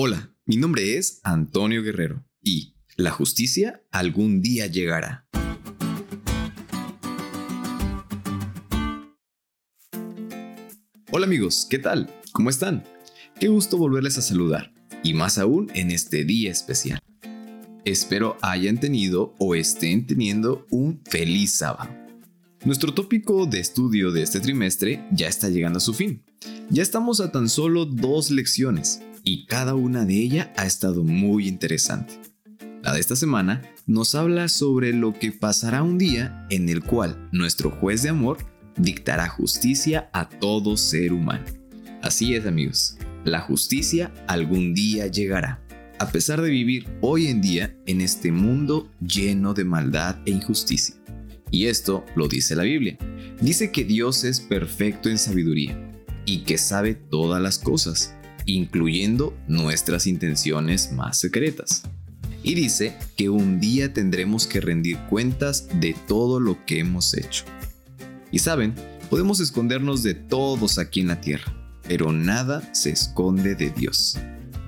Hola, mi nombre es Antonio Guerrero y la justicia algún día llegará. Hola amigos, ¿qué tal? ¿Cómo están? Qué gusto volverles a saludar, y más aún en este día especial. Espero hayan tenido o estén teniendo un feliz sábado. Nuestro tópico de estudio de este trimestre ya está llegando a su fin. Ya estamos a tan solo dos lecciones y cada una de ellas ha estado muy interesante. La de esta semana nos habla sobre lo que pasará un día en el cual nuestro juez de amor dictará justicia a todo ser humano. Así es amigos, la justicia algún día llegará. A pesar de vivir hoy en día en este mundo lleno de maldad e injusticia. Y esto lo dice la Biblia. Dice que Dios es perfecto en sabiduría y que sabe todas las cosas incluyendo nuestras intenciones más secretas. Y dice que un día tendremos que rendir cuentas de todo lo que hemos hecho. Y saben, podemos escondernos de todos aquí en la tierra, pero nada se esconde de Dios.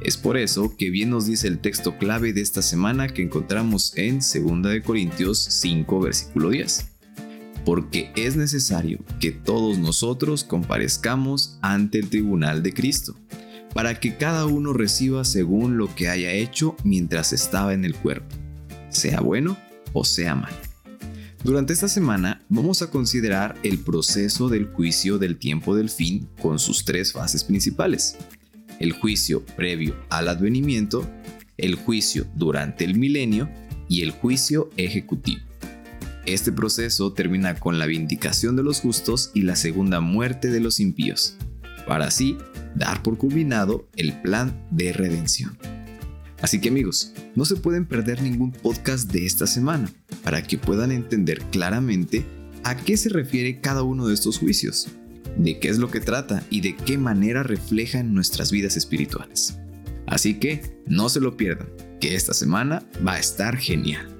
Es por eso que bien nos dice el texto clave de esta semana que encontramos en 2 Corintios 5, versículo 10. Porque es necesario que todos nosotros comparezcamos ante el tribunal de Cristo para que cada uno reciba según lo que haya hecho mientras estaba en el cuerpo, sea bueno o sea mal. Durante esta semana vamos a considerar el proceso del juicio del tiempo del fin con sus tres fases principales. El juicio previo al advenimiento, el juicio durante el milenio y el juicio ejecutivo. Este proceso termina con la vindicación de los justos y la segunda muerte de los impíos, para así dar por culminado el plan de redención. Así que amigos, no se pueden perder ningún podcast de esta semana para que puedan entender claramente a qué se refiere cada uno de estos juicios, de qué es lo que trata y de qué manera reflejan nuestras vidas espirituales. Así que no se lo pierdan, que esta semana va a estar genial.